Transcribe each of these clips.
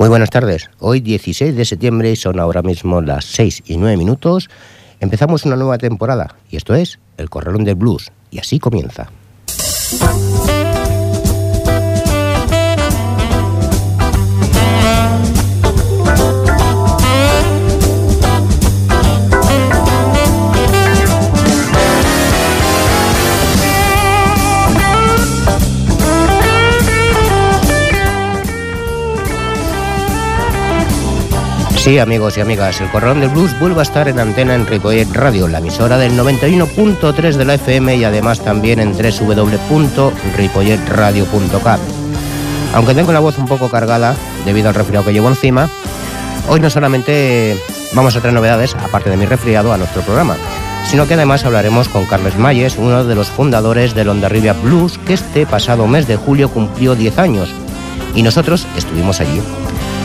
Muy buenas tardes. Hoy 16 de septiembre y son ahora mismo las 6 y 9 minutos. Empezamos una nueva temporada y esto es El Corralón del Blues y así comienza. Sí, amigos y amigas, el Corralón del Blues vuelve a estar en antena en Ripollet Radio, la emisora del 91.3 de la FM y además también en www.ripolletradio.cat. Aunque tengo la voz un poco cargada debido al resfriado que llevo encima, hoy no solamente vamos a traer novedades, aparte de mi resfriado, a nuestro programa, sino que además hablaremos con Carles Mayes, uno de los fundadores del Ondarribia Blues, que este pasado mes de julio cumplió 10 años, y nosotros estuvimos allí.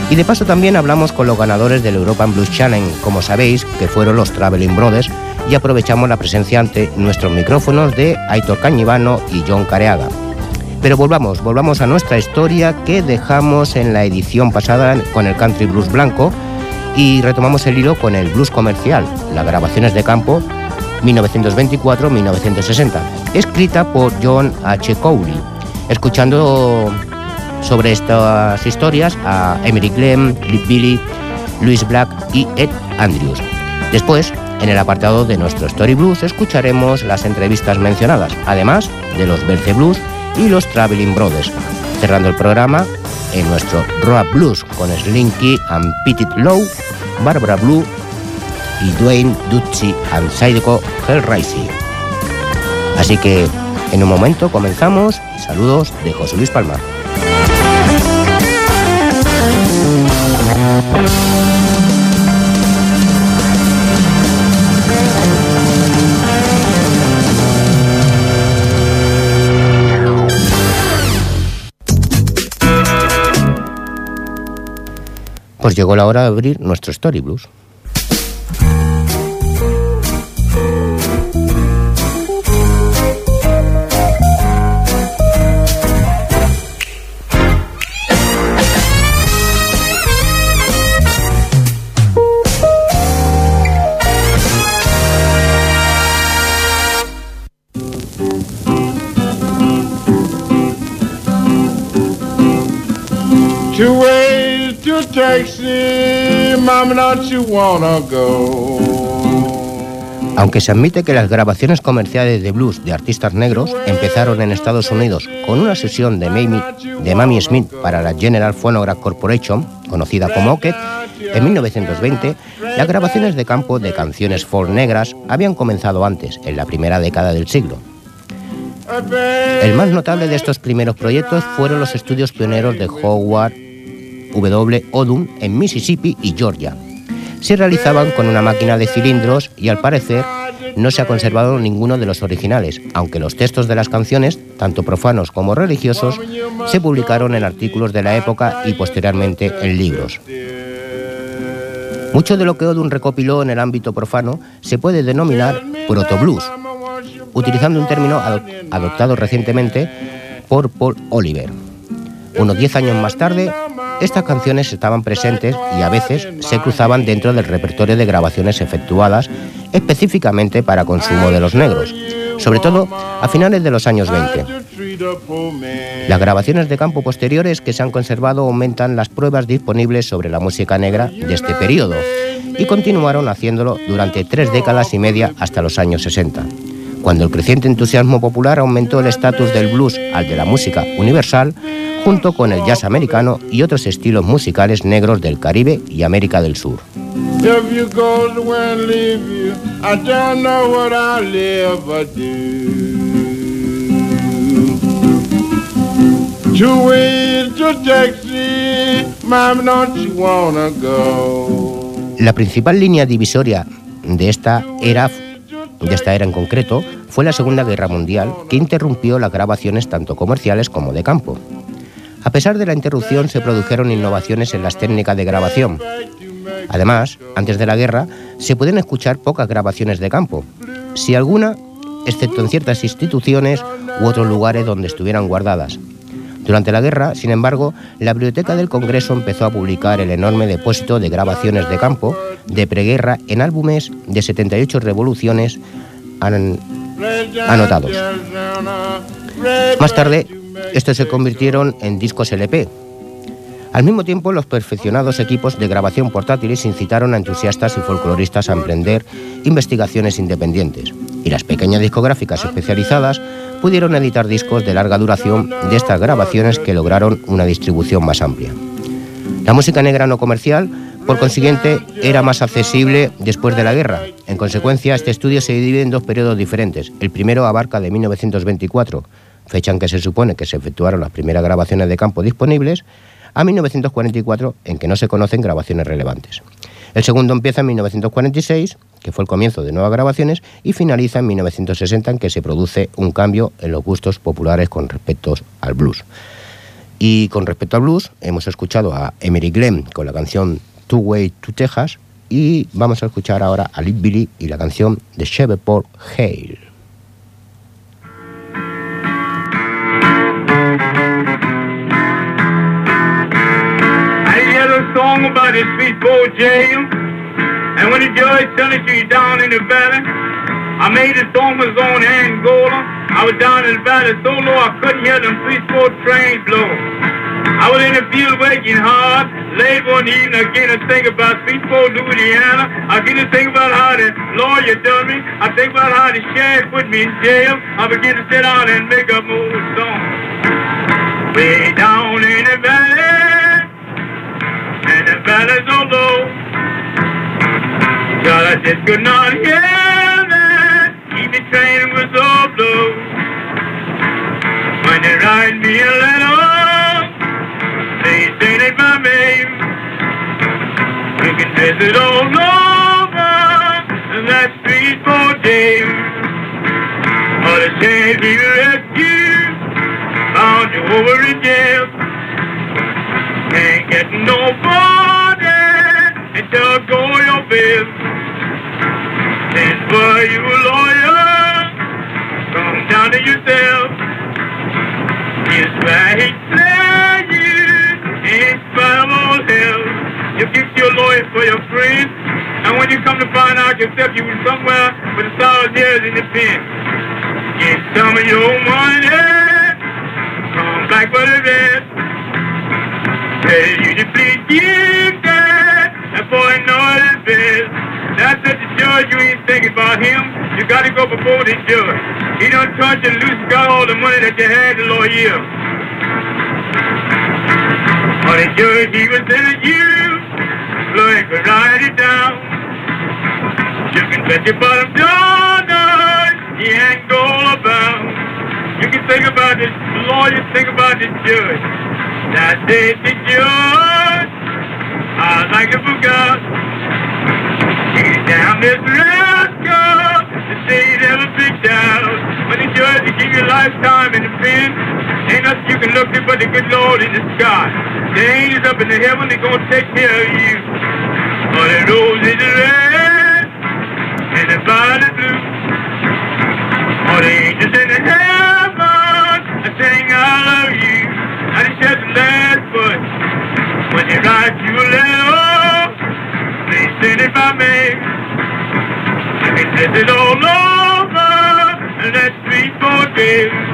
Y de paso también hablamos con los ganadores del European Blues Challenge, como sabéis, que fueron los Traveling Brothers, y aprovechamos la presencia ante nuestros micrófonos de Aitor Cañivano y John Careaga. Pero volvamos, volvamos a nuestra historia que dejamos en la edición pasada con el Country Blues Blanco y retomamos el hilo con el blues comercial, las grabaciones de campo 1924-1960, escrita por John H. Cowley, escuchando sobre estas historias a Emery Clem, Lip Billy, Louis Black y Ed Andrews. Después, en el apartado de nuestro Story Blues, escucharemos las entrevistas mencionadas, además de los Belce Blues y los Traveling Brothers, cerrando el programa en nuestro Rock Blues con Slinky and Petit Low, Barbara Blue y Dwayne Ducci and Sideco Hellraising. Así que en un momento comenzamos. Saludos de José Luis Palma. Pues llegó la hora de abrir nuestro Story Blues. Aunque se admite que las grabaciones comerciales de blues de artistas negros empezaron en Estados Unidos con una sesión de Mamie, de Mamie Smith para la General Phonograph Corporation, conocida como OKET, en 1920, las grabaciones de campo de canciones folk negras habían comenzado antes, en la primera década del siglo. El más notable de estos primeros proyectos fueron los estudios pioneros de Howard W. Odum en Mississippi y Georgia. Se realizaban con una máquina de cilindros y al parecer no se ha conservado ninguno de los originales, aunque los textos de las canciones, tanto profanos como religiosos, se publicaron en artículos de la época y posteriormente en libros. Mucho de lo que Odum recopiló en el ámbito profano se puede denominar proto-blues, utilizando un término adoptado recientemente por Paul Oliver. Unos 10 años más tarde, estas canciones estaban presentes y a veces se cruzaban dentro del repertorio de grabaciones efectuadas específicamente para consumo de los negros, sobre todo a finales de los años 20. Las grabaciones de campo posteriores que se han conservado aumentan las pruebas disponibles sobre la música negra de este periodo y continuaron haciéndolo durante tres décadas y media hasta los años 60 cuando el creciente entusiasmo popular aumentó el estatus del blues al de la música universal, junto con el jazz americano y otros estilos musicales negros del Caribe y América del Sur. La principal línea divisoria de esta era de esta era en concreto fue la Segunda Guerra Mundial, que interrumpió las grabaciones tanto comerciales como de campo. A pesar de la interrupción, se produjeron innovaciones en las técnicas de grabación. Además, antes de la guerra, se pueden escuchar pocas grabaciones de campo, si alguna, excepto en ciertas instituciones u otros lugares donde estuvieran guardadas. Durante la guerra, sin embargo, la Biblioteca del Congreso empezó a publicar el enorme depósito de grabaciones de campo de preguerra en álbumes de 78 revoluciones anotados. Más tarde, estos se convirtieron en discos LP. Al mismo tiempo, los perfeccionados equipos de grabación portátiles incitaron a entusiastas y folcloristas a emprender investigaciones independientes, y las pequeñas discográficas especializadas pudieron editar discos de larga duración de estas grabaciones que lograron una distribución más amplia. La música negra no comercial, por consiguiente, era más accesible después de la guerra. En consecuencia, este estudio se divide en dos periodos diferentes. El primero abarca de 1924, fecha en que se supone que se efectuaron las primeras grabaciones de campo disponibles, a 1944, en que no se conocen grabaciones relevantes. El segundo empieza en 1946, que fue el comienzo de nuevas grabaciones, y finaliza en 1960, en que se produce un cambio en los gustos populares con respecto al blues. Y con respecto al blues, hemos escuchado a Emery Glenn con la canción Two Way to Texas, y vamos a escuchar ahora a Lip Billy y la canción de Shreveport Hale. Song about his sweet boy jail. And when the judge sentenced you down in the valley, I made a song was on Angola. I was down in the valley so low I couldn't hear them three four trains blow. I was in the field working hard. Late one evening I think about sweet four Louisiana. I begin to think about how the lawyer done me. I think about how the sheriff put me in jail. I begin to sit down and make up more songs. Way down in the valley and the valleys are low. God, I just could not hear that. Even train was so blow. When they write me a letter, they it by mail. You can visit all over that street for days. All the same people rescue found you over in jail get nobody until go your bill. Then for you lawyer, come down to yourself. Yes, why he play you in spite all hell. You get your lawyer for your friend, and when you come to find out yourself, you was somewhere with a thousand years in the pen. Get some of your money, come back for the rest. Tell you give that for another best. That's what the judge, you ain't thinking about him. You gotta go before the judge. He done charged you loose, got all the money that you had the lawyer. On the judge, he was telling you, Floyd could write it down. You can bet your bottom dollar, he ain't go about. You can think about this lawyer, think about this judge. That day the judge, I like to forgot. He's down this rascal, the day never picked out. When the judge will give you lifetime in the pen, ain't nothing you can look at but the good Lord in the sky. The angels up in the heaven, they gonna take care of you. All the roses are red, and the violet blue. All the angels in the heaven, I sing I love you. And he said the last verse, when you write you a letter, please send it by mail. And he sends it all over, and that's three, four days.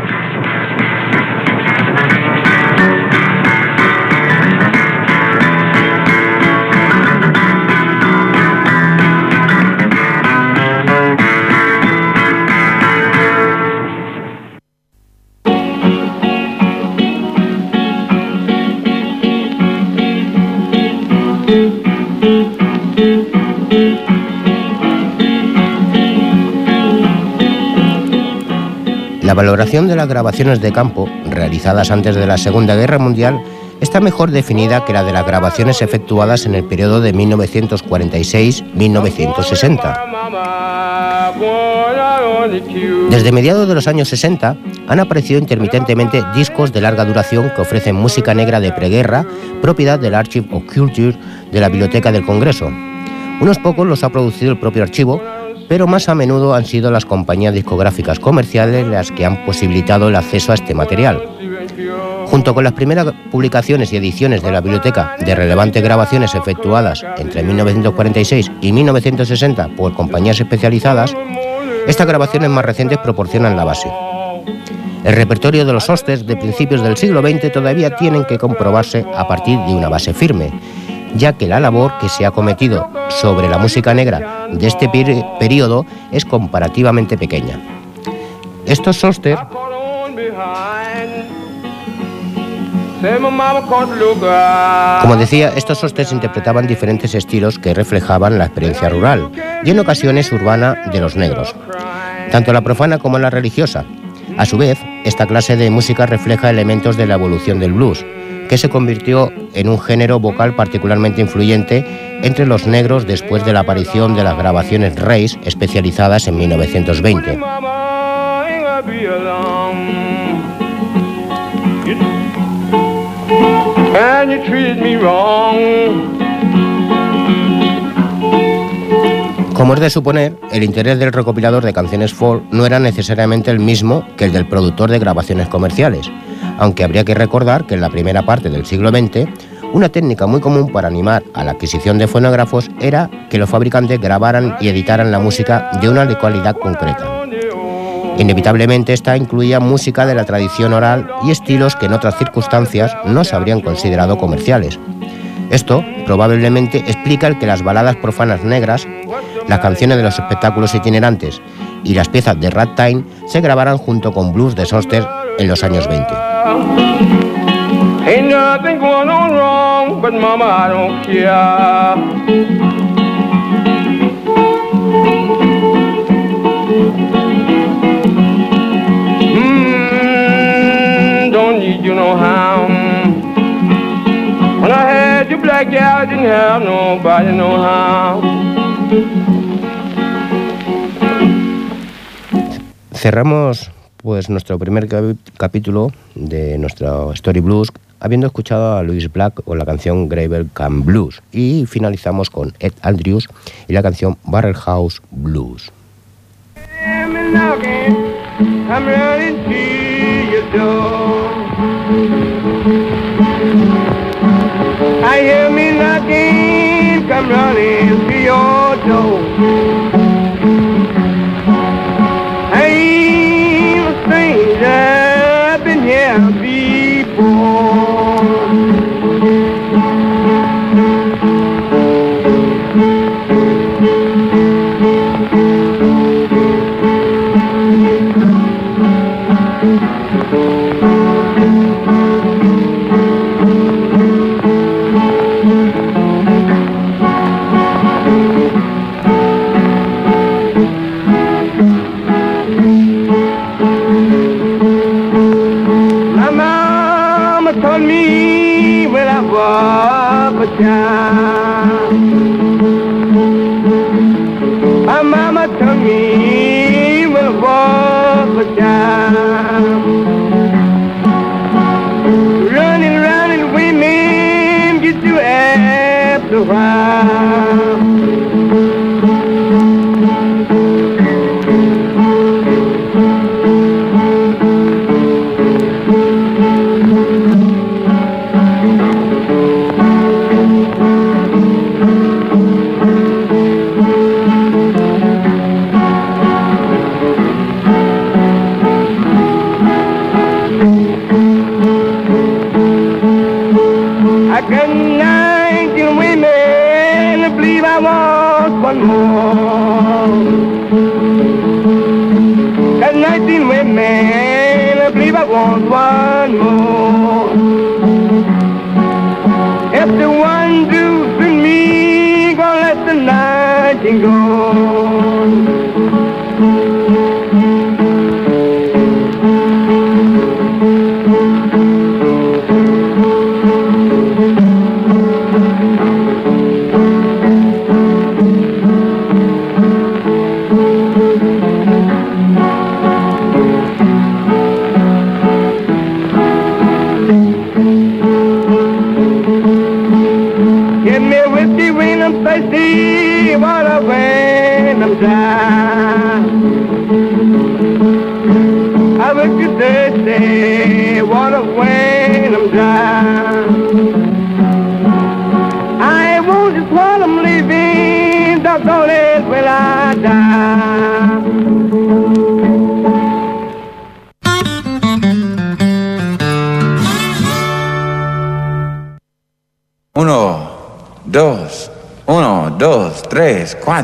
La valoración de las grabaciones de campo, realizadas antes de la Segunda Guerra Mundial, está mejor definida que la de las grabaciones efectuadas en el periodo de 1946-1960. Desde mediados de los años 60 han aparecido intermitentemente discos de larga duración que ofrecen música negra de preguerra, propiedad del Archive of Culture de la Biblioteca del Congreso. Unos pocos los ha producido el propio archivo, pero más a menudo han sido las compañías discográficas comerciales las que han posibilitado el acceso a este material. Junto con las primeras publicaciones y ediciones de la biblioteca de relevantes grabaciones efectuadas entre 1946 y 1960 por compañías especializadas, estas grabaciones más recientes proporcionan la base. El repertorio de los hostes de principios del siglo XX todavía tienen que comprobarse a partir de una base firme, ya que la labor que se ha cometido sobre la música negra de este periodo es comparativamente pequeña. Estos hostes como decía, estos hostes interpretaban diferentes estilos que reflejaban la experiencia rural y en ocasiones urbana de los negros, tanto la profana como la religiosa. A su vez, esta clase de música refleja elementos de la evolución del blues, que se convirtió en un género vocal particularmente influyente entre los negros después de la aparición de las grabaciones Reis especializadas en 1920. Como es de suponer, el interés del recopilador de canciones folk no era necesariamente el mismo que el del productor de grabaciones comerciales, aunque habría que recordar que en la primera parte del siglo XX, una técnica muy común para animar a la adquisición de fonógrafos era que los fabricantes grabaran y editaran la música de una cualidad concreta. Inevitablemente esta incluía música de la tradición oral y estilos que en otras circunstancias no se habrían considerado comerciales. Esto probablemente explica el que las baladas profanas negras, las canciones de los espectáculos itinerantes y las piezas de ragtime se grabaran junto con blues de Soster en los años 20. Ain't nothing going on wrong, but mama, I don't care. Hmm, you know how. When I had you black girl, I didn't have nobody no how. Cerramos pues nuestro primer capítulo de nuestro Story Blues habiendo escuchado a Louis Black con la canción Gravel Can Blues y finalizamos con Ed Andrews y la canción Barrel House Blues. I hear me knocking, come running to your door. A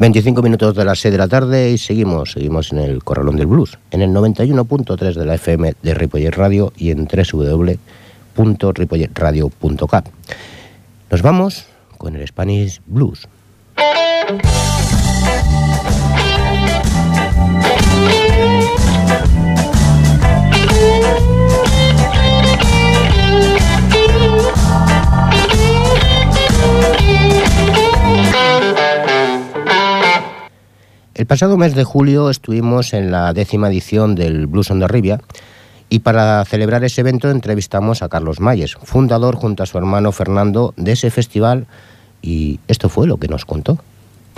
25 minutos de las 6 de la tarde y seguimos, seguimos en el Corralón del Blues, en el 91.3 de la FM de Ripollet Radio y en www.ripolletradio.cap. Nos vamos con el Spanish Blues. El pasado mes de julio estuvimos en la décima edición del Blues on the Ribia y para celebrar ese evento entrevistamos a Carlos Mayes, fundador junto a su hermano Fernando de ese festival y esto fue lo que nos contó.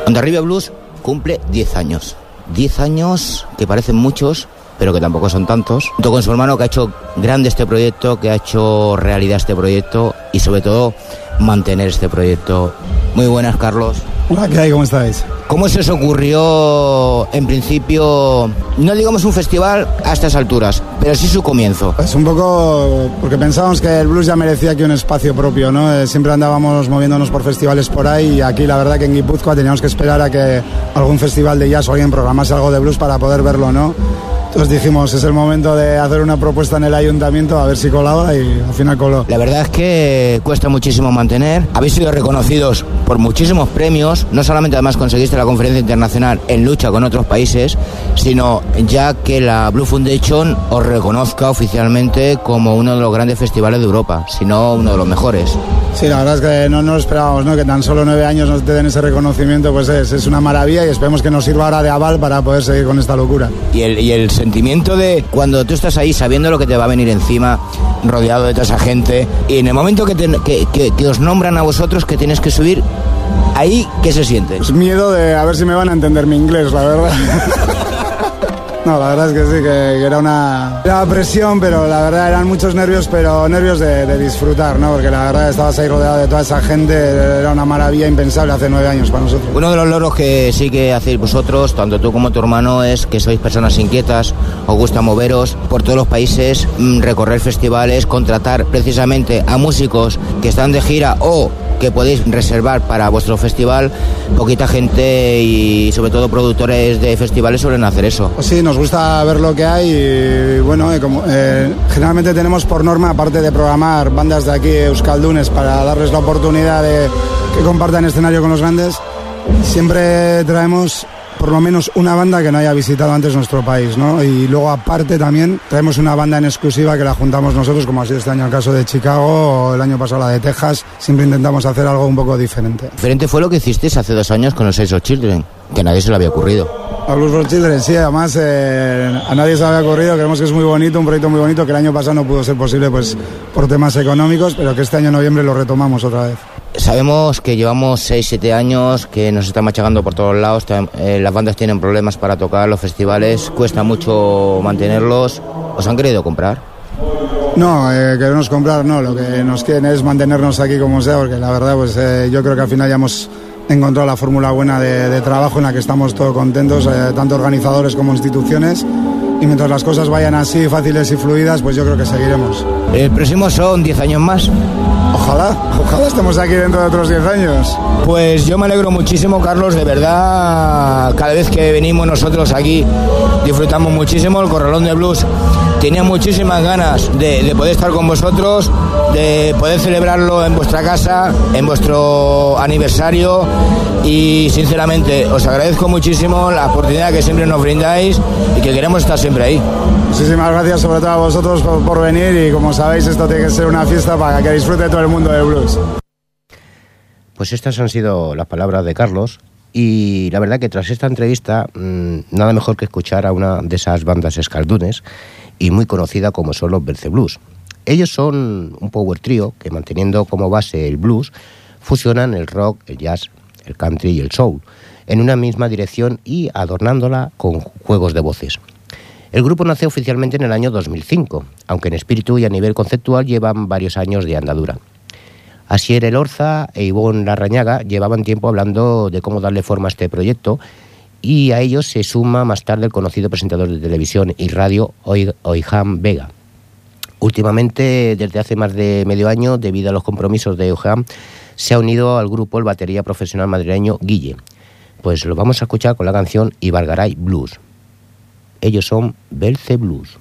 Ribia Blues cumple 10 años. 10 años que parecen muchos, pero que tampoco son tantos. Junto con su hermano que ha hecho grande este proyecto, que ha hecho realidad este proyecto y sobre todo mantener este proyecto. Muy buenas, Carlos. Hola, ¿qué hay? ¿Cómo estáis? ¿Cómo se os ocurrió, en principio, no digamos un festival a estas alturas, pero sí su comienzo? Es un poco porque pensábamos que el blues ya merecía aquí un espacio propio, ¿no? Eh, siempre andábamos moviéndonos por festivales por ahí y aquí la verdad que en Guipúzcoa teníamos que esperar a que algún festival de jazz o alguien programase algo de blues para poder verlo, ¿no? Entonces dijimos, es el momento de hacer una propuesta en el ayuntamiento a ver si colaba y al final coló. La verdad es que cuesta muchísimo mantener. Habéis sido reconocidos por muchísimos premios, no solamente además conseguiste la conferencia internacional en lucha con otros países, sino ya que la Blue Foundation os reconozca oficialmente como uno de los grandes festivales de Europa, si no uno de los mejores. Sí, la verdad es que no nos esperábamos, ¿no? Que tan solo nueve años nos den ese reconocimiento, pues es, es una maravilla y esperemos que nos sirva ahora de aval para poder seguir con esta locura. Y el, y el sentimiento de cuando tú estás ahí sabiendo lo que te va a venir encima, rodeado de toda esa gente, y en el momento que, te- que, que- que os nombran a vosotros que tienes que subir, ahí, ¿qué se siente? Pues miedo de a ver si me van a entender mi inglés, la verdad. No, la verdad es que sí, que, era una era presión, pero la verdad eran muchos nervios, pero nervios de, de disfrutar, ¿no? Porque la verdad estabas ahí rodeado de toda esa gente, era una maravilla impensable hace nueve años para nosotros. Uno de los logros que sí que hacéis vosotros, tanto tú como tu hermano, es que sois personas inquietas, os gusta moveros por todos los países, mm, recorrer festivales, contratar precisamente a músicos que están de gira o que podéis reservar para vuestro festival. Poquita gente y sobre todo productores de festivales suelen hacer eso. Pues sí, nos gusta ver lo que hay y bueno, eh, como, eh, generalmente tenemos por norma, aparte de programar bandas de aquí, Euskaldunes, para darles la oportunidad de que compartan escenario con los grandes, siempre traemos por lo menos una banda que no haya visitado antes nuestro país, ¿no? Y luego aparte también traemos una banda en exclusiva que la juntamos nosotros, como ha sido este año el caso de Chicago o el año pasado la de Texas, siempre intentamos hacer algo un poco diferente. Diferente fue lo que hicisteis hace dos años con los Seis of Children, que a nadie se le había ocurrido. A Blues for Children, sí, además eh, a nadie se le había ocurrido, creemos que es muy bonito, un proyecto muy bonito que el año pasado no pudo ser posible pues por temas económicos, pero que este año en noviembre lo retomamos otra vez. Sabemos que llevamos 6-7 años, que nos está machacando por todos lados, eh, las bandas tienen problemas para tocar, los festivales, cuesta mucho mantenerlos. ¿Os han querido comprar? No, eh, queremos comprar, no, lo que nos quieren es mantenernos aquí como sea, porque la verdad pues eh, yo creo que al final ya hemos encontrado la fórmula buena de, de trabajo en la que estamos todos contentos, eh, tanto organizadores como instituciones, y mientras las cosas vayan así, fáciles y fluidas, pues yo creo que seguiremos. El próximo son 10 años más. Ojalá, ojalá estemos aquí dentro de otros 10 años. Pues yo me alegro muchísimo, Carlos, de verdad. Cada vez que venimos nosotros aquí disfrutamos muchísimo. El Corralón de Blues tenía muchísimas ganas de, de, poder estar con vosotros, de poder celebrarlo en vuestra casa, en vuestro aniversario y sinceramente os agradezco muchísimo la oportunidad que siempre nos brindáis y que queremos estar siempre ahí. Muchísimas gracias sobre todo a vosotros por, por venir y como sabéis esto tiene que ser una fiesta para que disfrute todo el mundo de blues. Pues estas han sido las palabras de Carlos y la verdad que tras esta entrevista mmm, nada mejor que escuchar a una de esas bandas escaldunes y muy conocida como son los Berce Blues. Ellos son un power trío que manteniendo como base el blues fusionan el rock, el jazz, el country y el soul en una misma dirección y adornándola con juegos de voces. El grupo nació oficialmente en el año 2005, aunque en espíritu y a nivel conceptual llevan varios años de andadura. Asier Elorza e Ivonne Larrañaga llevaban tiempo hablando de cómo darle forma a este proyecto y a ellos se suma más tarde el conocido presentador de televisión y radio Oiham Vega. Últimamente, desde hace más de medio año, debido a los compromisos de Oiham, se ha unido al grupo el batería profesional madrileño Guille. Pues lo vamos a escuchar con la canción Ibargaray Blues. Ellos son Belce Blues.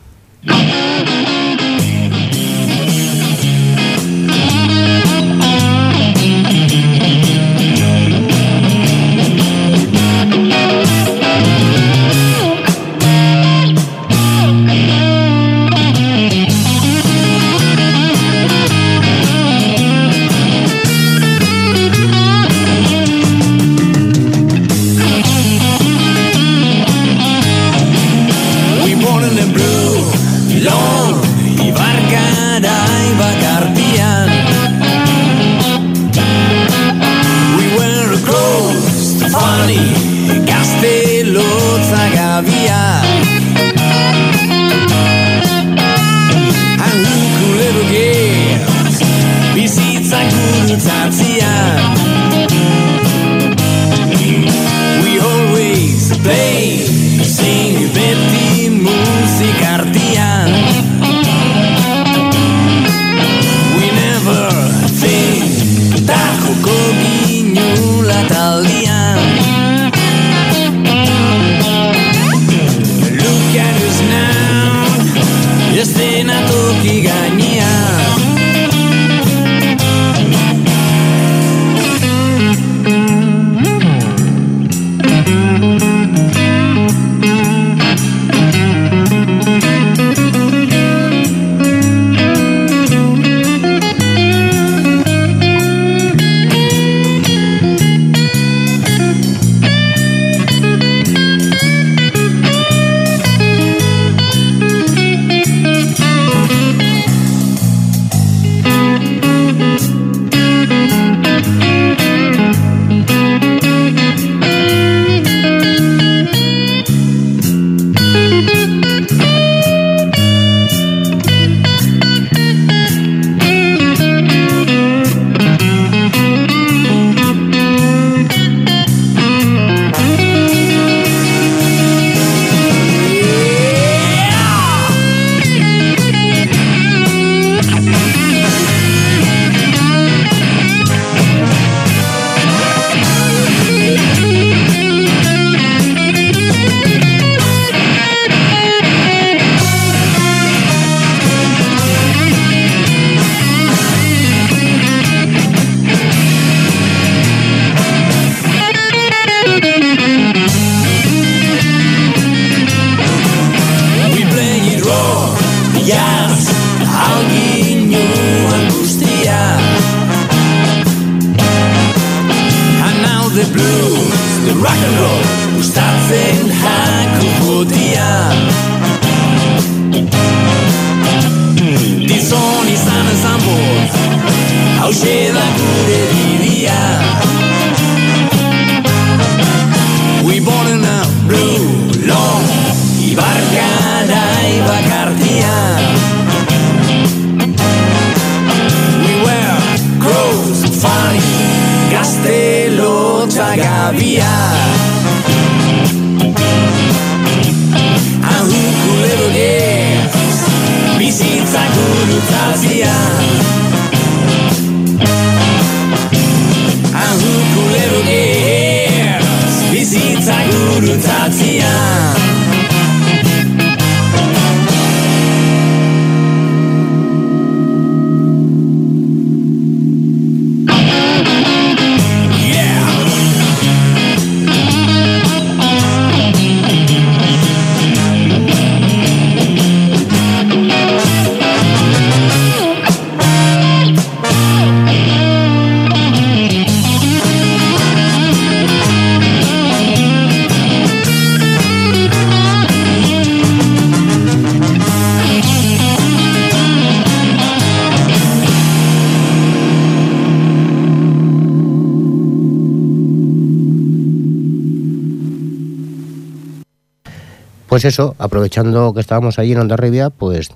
Pues eso, aprovechando que estábamos allí en Ondarribia, pues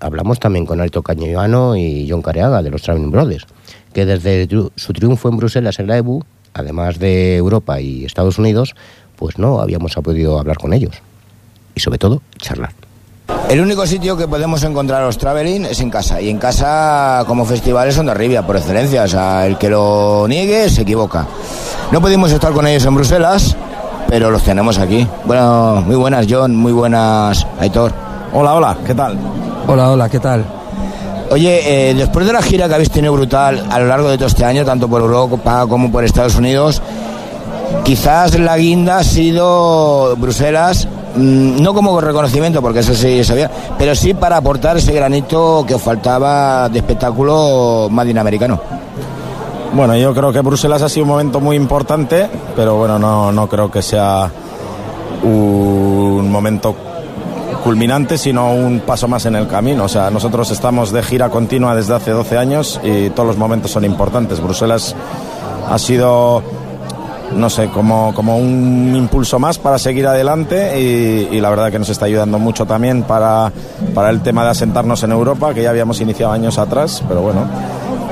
hablamos también con Alto Cañoano y John Careaga de los Traveling Brothers, que desde su triunfo en Bruselas en la EBU, además de Europa y Estados Unidos, pues no habíamos podido hablar con ellos. Y sobre todo, charlar. El único sitio que podemos encontrar los traveling es en casa. Y en casa, como festival, es Ondarribia, por excelencia. O sea, el que lo niegue se equivoca. No pudimos estar con ellos en Bruselas, pero los tenemos aquí. Bueno, muy buenas, John. Muy buenas, Aitor. Hola, hola, ¿qué tal? Hola, hola, ¿qué tal? Oye, eh, después de la gira que habéis tenido brutal a lo largo de todo este año, tanto por Europa como por Estados Unidos, quizás la guinda ha sido Bruselas, mm, no como reconocimiento, porque eso sí sabía, pero sí para aportar ese granito que os faltaba de espectáculo más americano. Bueno, yo creo que Bruselas ha sido un momento muy importante, pero bueno, no, no creo que sea un momento culminante, sino un paso más en el camino. O sea, nosotros estamos de gira continua desde hace 12 años y todos los momentos son importantes. Bruselas ha sido, no sé, como, como un impulso más para seguir adelante y, la verdad que nos está ayudando mucho también para, para el tema de asentarnos en Europa, que ya habíamos iniciado años atrás, pero bueno.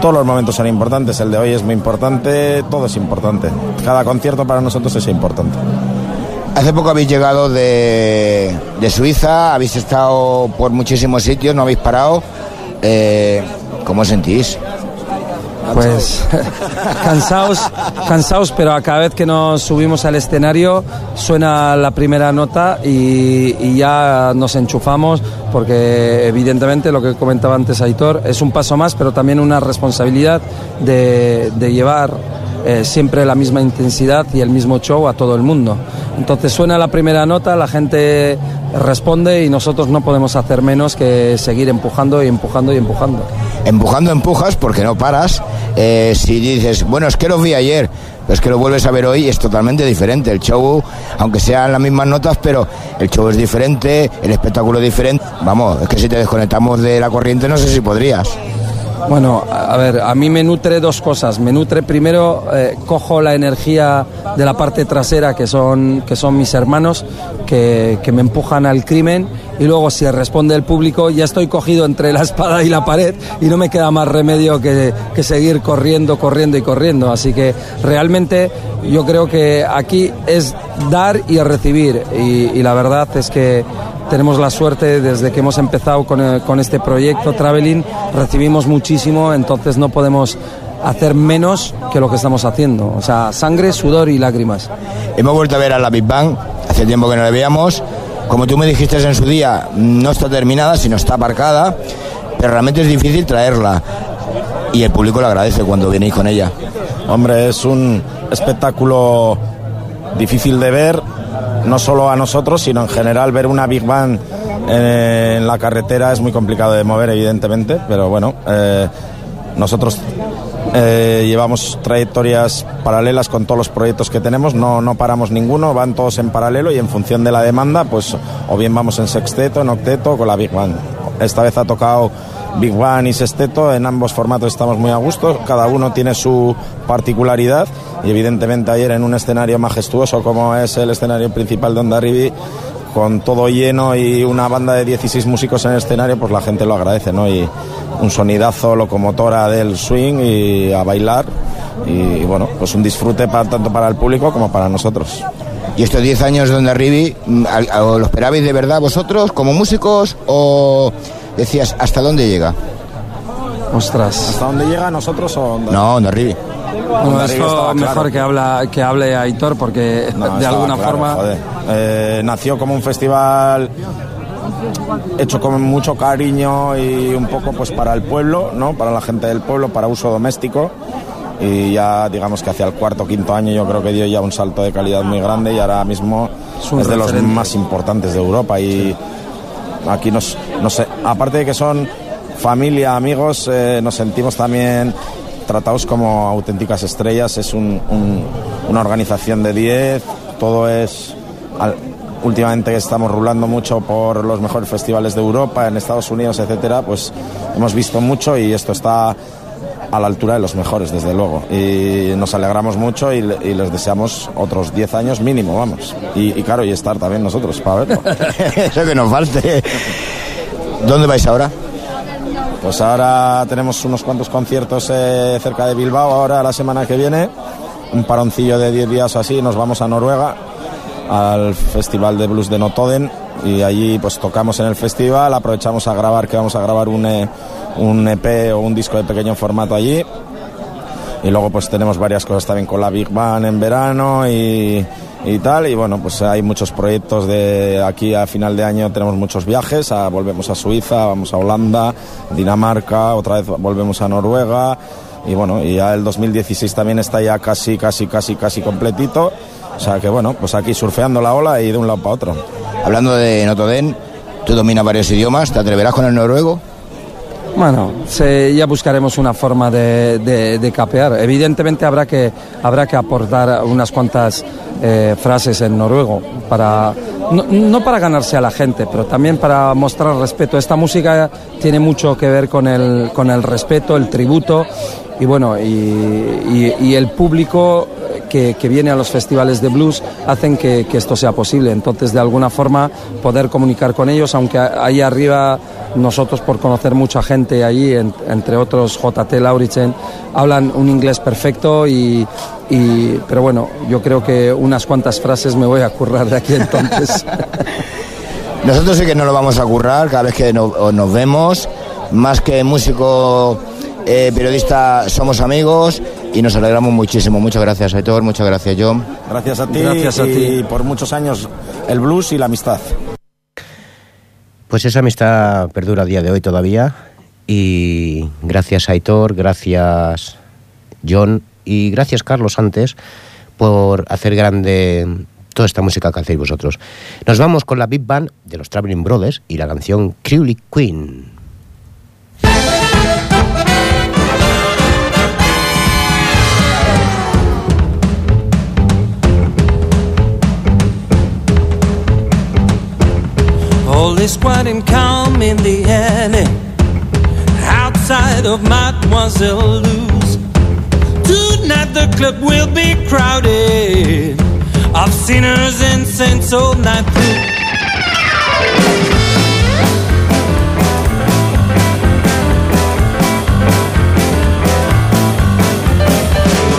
Todos los momentos son importantes, el de hoy es muy importante, todo es importante. Cada concierto para nosotros es importante. Hace poco habéis llegado de, de Suiza, habéis estado por muchísimos sitios, no habéis parado. Eh, ¿Cómo sentís? Pues cansados, cansados, pero a cada vez que nos subimos al escenario suena la primera nota y, ya nos enchufamos porque evidentemente lo que comentaba antes Aitor es un paso más, pero también una responsabilidad de, llevar eh, siempre la misma intensidad y el mismo show a todo el mundo. Entonces suena la primera nota, la gente responde y nosotros no podemos hacer menos que seguir empujando y empujando y empujando. Empujando empujas porque no paras. Eh, si dices, bueno, es que lo vi ayer, es que lo vuelves a ver hoy es totalmente diferente. El show, aunque sean las mismas notas, pero el show es diferente, el espectáculo es diferente. Vamos, es que si te desconectamos de la corriente no sé si podrías. Bueno, a ver, a mí me nutre dos cosas. Me nutre primero, eh, cojo la energía de la parte trasera, que son, que son mis hermanos, que, me empujan al crimen, y luego si responde el público, ya estoy cogido entre la espada y la pared y no me queda más remedio que, que seguir corriendo, corriendo y corriendo. Así que realmente yo creo que aquí es dar y recibir, y la verdad es que tenemos la suerte desde que hemos empezado con, con este proyecto Traveling, recibimos muchísimo, entonces no podemos hacer menos que lo que estamos haciendo. O sea, sangre, sudor y lágrimas. Hemos vuelto a ver a la Big Bang, hace tiempo que no la veíamos. Como tú me dijiste en su día, no está terminada, sino está aparcada, pero realmente es difícil traerla. Y el público lo agradece cuando venís con ella. Hombre, es un espectáculo difícil de ver, no solo a nosotros, sino en general ver una Big Bang en, la carretera es muy complicado de mover, evidentemente, pero bueno, eh, nosotros eh, llevamos trayectorias paralelas con todos los proyectos que tenemos, no, no paramos ninguno, van todos en paralelo y en función de la demanda, pues o bien vamos en sexteto, en octeto con la Big Bang. Esta vez ha tocado Big One y Sesteto, en ambos formatos estamos muy a gusto, cada uno tiene su particularidad y evidentemente ayer en un escenario majestuoso como es el escenario principal de Onda con todo lleno y una banda de 16 músicos en el escenario, pues la gente lo agradece, ¿no? Un sonidazo locomotora del swing y a bailar y, bueno, pues un disfrute para, tanto para el público como para nosotros. ¿Y estos 10 años de Onda Rivi, mm, lo esperabais de verdad vosotros como músicos o decías, ¿hasta dónde llega? Ostras. ¿Hasta dónde llega nosotros o No, no Rivi. Bueno, esto mejor que, habla, que hable Aitor porque de alguna forma... Eh, nació como un festival hecho con mucho cariño y un poco pues para el pueblo, ¿no? Para la gente del pueblo, para uso doméstico. Y ya digamos que hacia el cuarto o quinto año yo creo que dio ya un salto de calidad muy grande y ahora mismo es, de los más importantes de Europa y aquí nos, no sé, aparte de que son familia, amigos, eh, nos sentimos también tratados como auténticas estrellas. Es una organización de 10, todo es... últimamente estamos rulando mucho por los mejores festivales de Europa, en Estados Unidos, etcétera, pues hemos visto mucho y esto está a la altura de los mejores, desde luego. Y nos alegramos mucho y, le- y les deseamos otros 10 años mínimo, vamos. Y, y claro, y estar también nosotros para verlo. Eso que nos falte. ¿Dónde vais ahora? Pues ahora tenemos unos cuantos conciertos eh, cerca de Bilbao, ahora la semana que viene, un paroncillo de 10 días o así, nos vamos a Noruega al Festival de Blues de Notoden y allí pues tocamos en el festival, aprovechamos a grabar, que vamos a grabar un, eh, un EP o un disco de pequeño formato allí. Y luego pues tenemos varias cosas también con la Big Bang en verano y, y tal. Y bueno pues hay muchos proyectos de aquí a final de año. Tenemos muchos viajes. A- volvemos a Suiza vamos a Holanda Dinamarca otra vez volvemos a Noruega. Y bueno y ya el 2016 también está ya casi casi casi casi completito o sea que bueno pues aquí surfeando la ola y de un lado para otro Hablando de Notoden, tú dominas varios idiomas, ¿te atreverás con el noruego? Bueno, se- ya buscaremos una forma de, de- de capear. Evidentemente habrá que, habrá que aportar unas cuantas eh, frases en noruego, para, no, no para ganarse a la gente, pero también para mostrar respeto. Esta música tiene mucho que ver con el, con el respeto, el tributo y bueno, y, y- y el público que, que viene a los festivales de blues hacen que, esto sea posible. Entonces, de alguna forma, poder comunicar con ellos, aunque ahí arriba nosotros, por conocer mucha gente allí, en- entre otros JT Lauritsen, hablan un inglés perfecto y, pero bueno, yo creo que unas cuantas frases me voy a currar de aquí entonces. Nosotros sí que no lo vamos a currar cada vez que no- nos vemos. Más que músico, eh, periodista, somos amigos y nos alegramos muchísimo. Muchas gracias, Aitor. Muchas gracias, John. gracias a ti Gracias a y ti. por muchos años el blues y la amistad Pues esa amistad perdura a día de hoy todavía. Y gracias Aitor, gracias John y gracias Carlos antes por hacer grande toda esta música que hacéis vosotros. Nos vamos con la Big Band de los Traveling Brothers y la canción Crewley Queen. Is quiet and calm in the alley outside of Mademoiselle Lou's. Tonight the club will be crowded of sinners and saints all night through.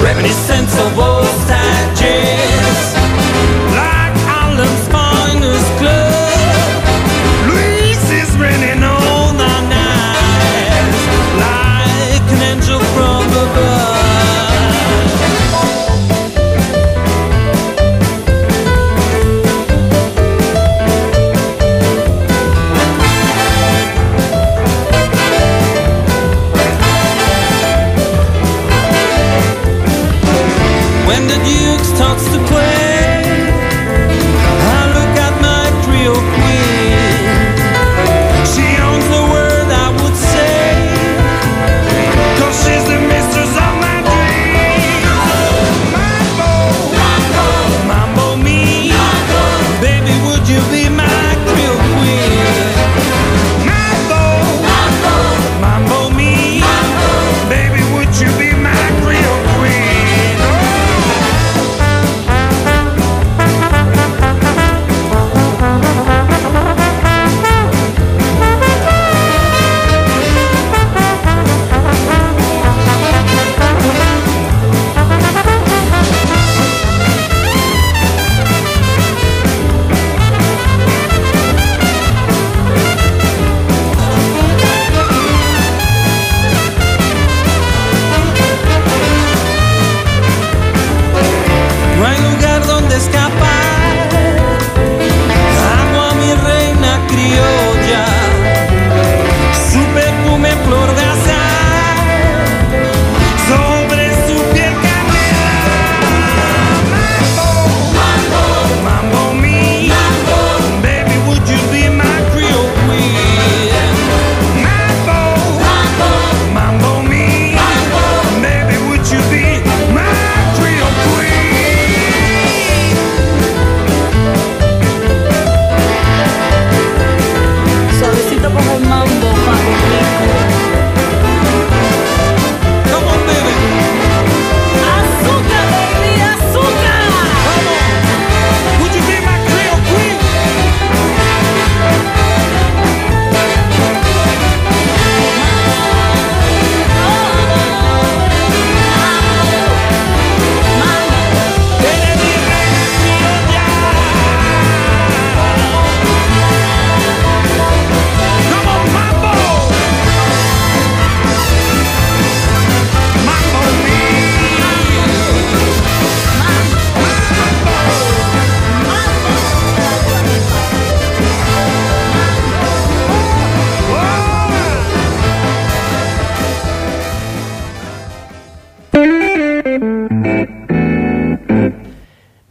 Reminiscence of old time jazz,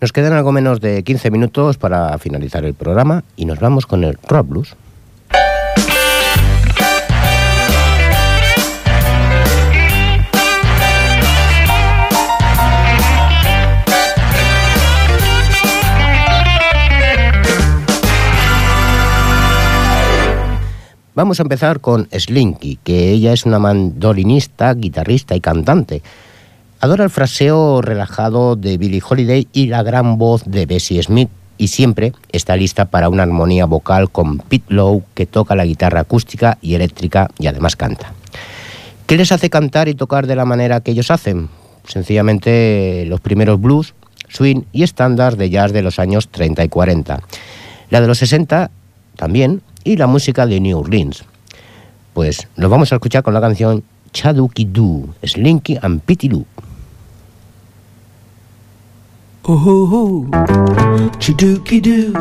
Nos quedan algo menos de 15 minutos para finalizar el programa y nos vamos con el Rock Blues. Vamos a empezar con Slinky, que ella es una mandolinista, guitarrista y cantante. Adora el fraseo relajado de Billie Holiday y la gran voz de Bessie Smith y siempre está lista para una armonía vocal con Pete Lowe que toca la guitarra acústica y eléctrica y además canta. ¿Qué les hace cantar y tocar de la manera que ellos hacen? Sencillamente los primeros blues, swing y estándar de jazz de los años 30 y 40. La de los 60 también y la música de New Orleans. Pues lo vamos a escuchar con la canción Chaduki Doo, Slinky and Pity. Oh, Chaduki doo.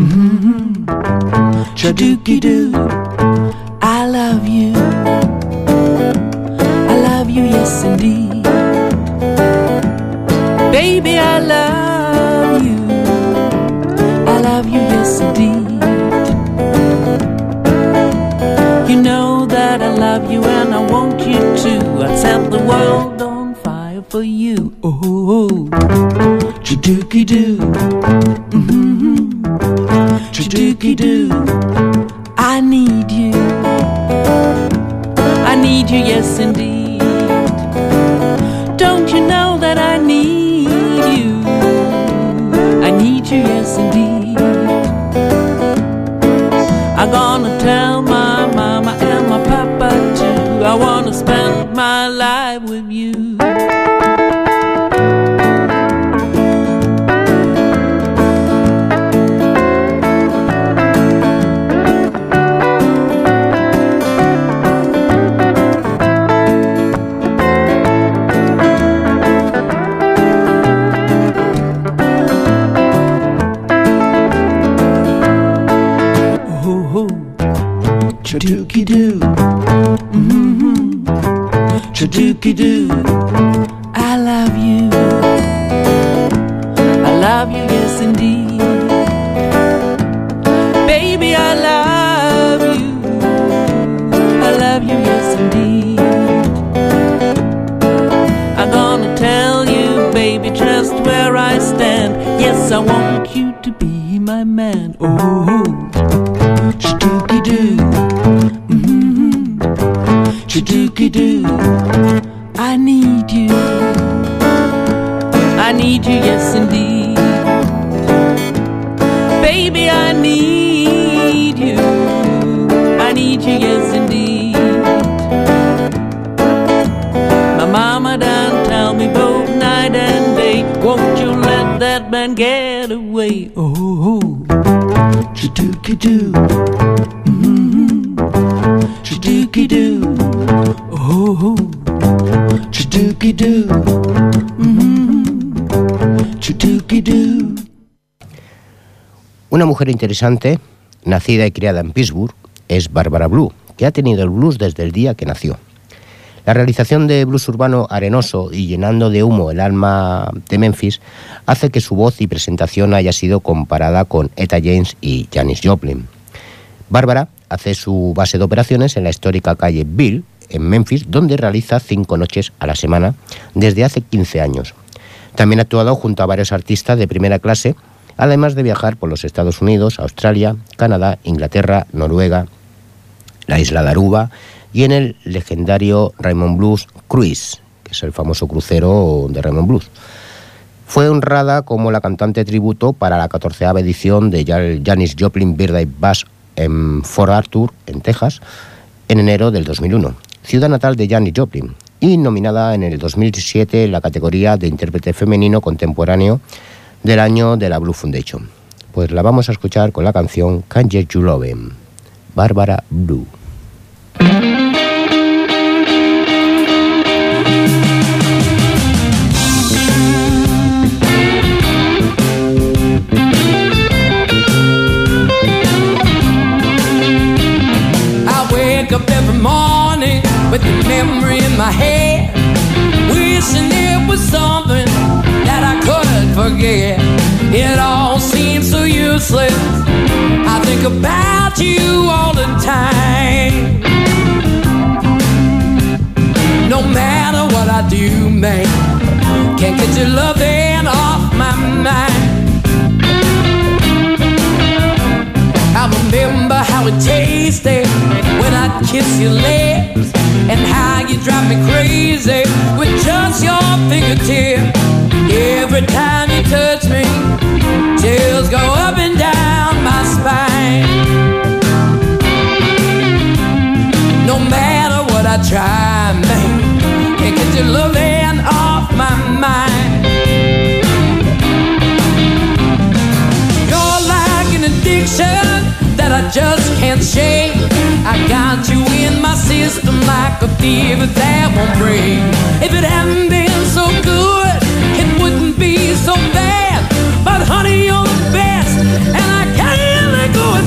Mm-hmm. Chaduki doo. I love you. I love you, yes indeed. Baby, I love you. I love you, yes indeed. You know that I love you and I want you to. I'd set the world for you. Oh, Chaduki doo. Mm-hmm. Chaduki doo. I need you. I need you, yes indeed. Don't you know that I need you? I need you, yes indeed. I'm gonna tell my mama and my papa too. I wanna spend my life with you. Chaduki doo. Mm-hmm. Chaduki doo. I love you. I love you, yes indeed. Baby, I love you. I love you, yes indeed. I'm gonna tell you, baby, just where I stand. Yes, I want need you, yes indeed. Baby, I need you. I need you, yes indeed. My mama done tell me both night and day. Won't you let that man get away? Oh, Chaduki doo. Interesante, nacida y criada en Pittsburgh, es Barbara Blue, que ha tenido el blues desde el día que nació. La realización de blues urbano arenoso y llenando de humo el alma de Memphis hace que su voz y presentación haya sido comparada con Etta James y Janis Joplin. Bárbara hace su base de operaciones en la histórica calle Bill, en Memphis, donde realiza cinco noches a la semana desde hace 15 años. También ha actuado junto a varios artistas de primera clase, además de viajar por los Estados Unidos, Australia, Canadá, Inglaterra, Noruega, la isla de Aruba y en el legendario Raymond Blues Cruise, que es el famoso crucero de Raymond Blues. Fue honrada como la cantante tributo para la 14 edición de Jan- Janis Joplin Birthday Bash en Fort Arthur, en Texas, en enero del 2001, ciudad natal de Janis Joplin, y nominada en el 2007 en la categoría de intérprete femenino contemporáneo del año de la Blue Foundation. Pues la vamos a escuchar con la canción Can't Get You Love Him, Bárbara Blue. With the memory in my head, wishing it was something that I could forget. It all seems so useless. I think about you all the time. No matter what I do, man, can't get your loving off my mind. I remember how it tasted when I kiss your lips and how you drive me crazy with just your fingertip. Every time you touch me, chills go up and down my spine. No matter what I try, man, can't get your loving off my mind. You're like an addiction that I just can't shake. I got you in my system like a fever that won't break. If it hadn't been so good, it wouldn't be so bad. But honey, you're the best, and I can't let go of.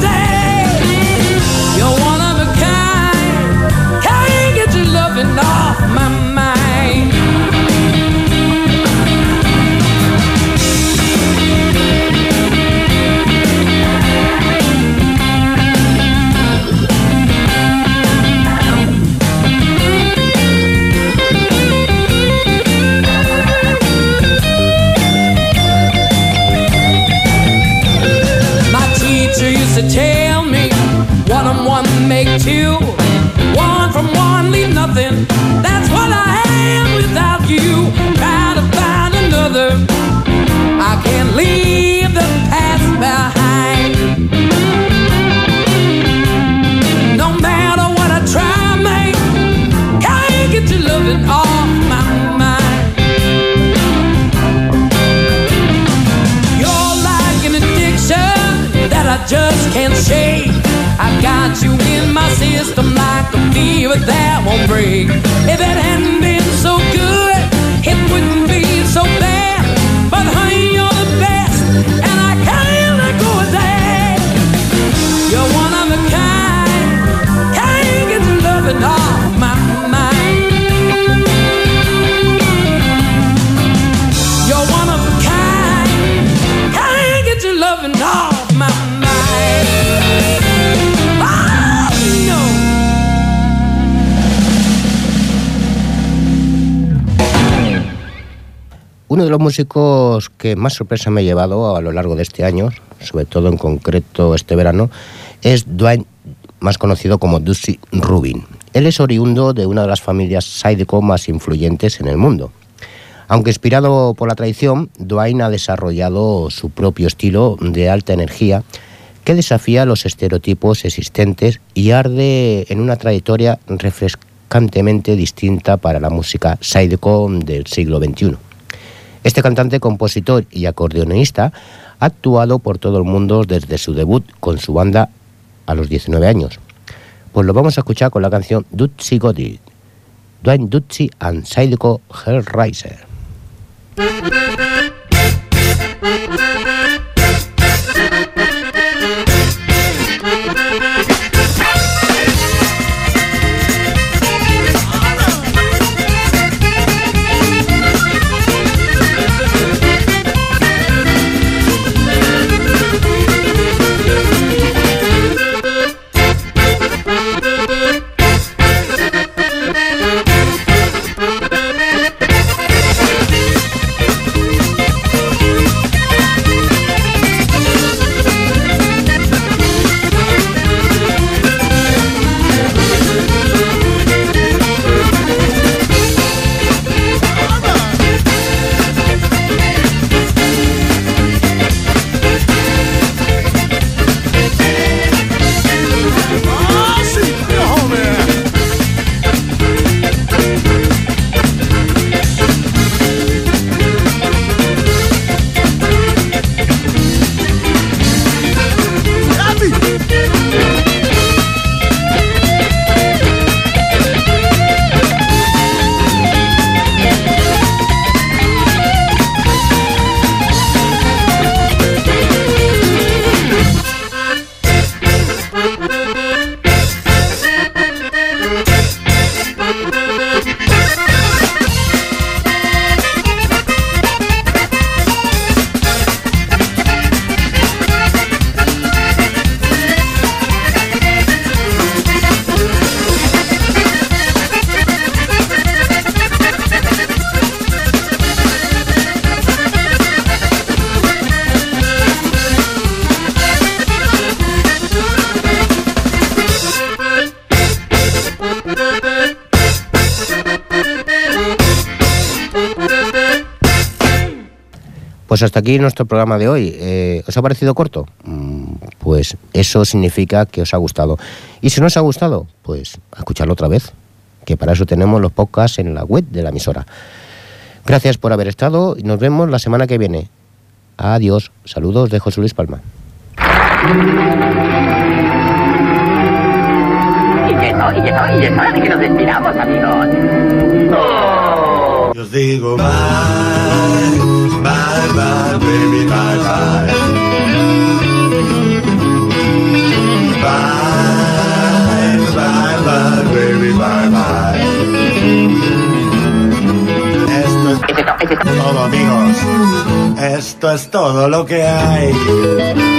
You're one of a kind, can't get your loving off my mind. Make two, one from one leave nothing. That's what I am without you. Try to find another. I can't leave break. Músicos que más sorpresa me ha llevado a lo largo de este año, sobre todo en concreto este verano, es Dwayne, más conocido como Dusty Rubin. Él es oriundo de una de las familias Zydeco más influyentes en el mundo. Aunque inspirado por la tradición, Dwayne ha desarrollado su propio estilo de alta energía que desafía los estereotipos existentes y arde en una trayectoria refrescantemente distinta para la música Zydeco del siglo XXI. Este cantante, compositor y acordeonista ha actuado por todo el mundo desde su debut con su banda a los 19 años. Pues lo vamos a escuchar con la canción Dutzy Goddard, Dwayne Dutzy and Zydeco Hellraiser. Hasta aquí nuestro programa de hoy. Eh, ¿Os ha parecido corto? Mm, Pues eso significa que os ha gustado. Y si no os ha gustado, pues a escucharlo otra vez, que para eso tenemos los podcasts en la web de la emisora. Gracias por haber estado y nos vemos la semana que viene. Adiós. Saludos de José Luis Palma. Os digo bye, bye, bye, baby, bye, bye. Bye, bye, bye, baby, bye, bye. Esto es todo, amigos. Esto es todo lo que hay.